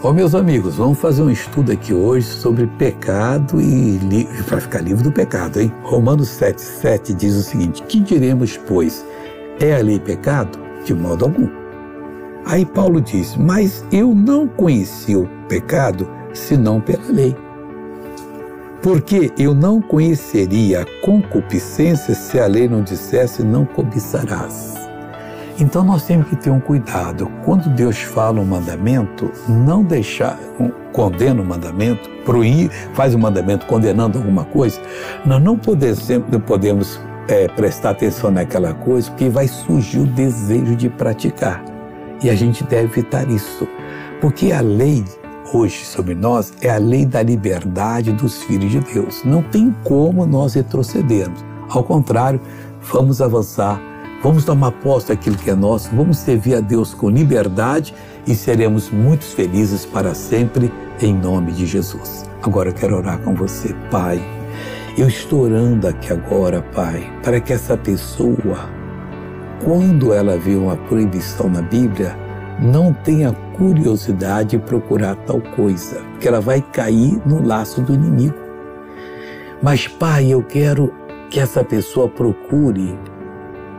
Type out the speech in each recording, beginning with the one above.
Ó, meus amigos, vamos fazer um estudo aqui hoje sobre pecado e para ficar livre do pecado, hein? Romanos 7,7 diz o seguinte: Que diremos, pois? É a lei pecado? De modo algum. Aí Paulo diz: Mas eu não conheci o pecado senão pela lei. Porque eu não conheceria a concupiscência se a lei não dissesse não cobiçarás. Então nós temos que ter um cuidado. Quando Deus fala um mandamento, não deixar, condena o um mandamento, proíbe, faz o um mandamento condenando alguma coisa, nós não podemos, podemos é, prestar atenção naquela coisa, porque vai surgir o desejo de praticar. E a gente deve evitar isso. Porque a lei hoje sobre nós é a lei da liberdade dos filhos de Deus. Não tem como nós retrocedermos. Ao contrário, vamos avançar, vamos tomar posse daquilo que é nosso, vamos servir a Deus com liberdade e seremos muito felizes para sempre, em nome de Jesus. Agora eu quero orar com você, Pai. Eu estou orando aqui agora, Pai, para que essa pessoa, quando ela vê uma proibição na Bíblia, não tenha curiosidade de procurar tal coisa, porque ela vai cair no laço do inimigo. Mas, Pai, eu quero que essa pessoa procure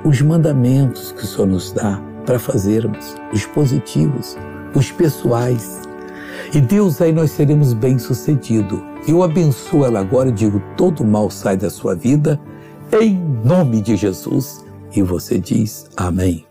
os mandamentos que o Senhor nos dá para fazermos, os positivos, os pessoais. E Deus, aí nós seremos bem-sucedidos. Eu abençoo ela agora e digo: todo mal sai da sua vida, em nome de Jesus. E você diz: Amém.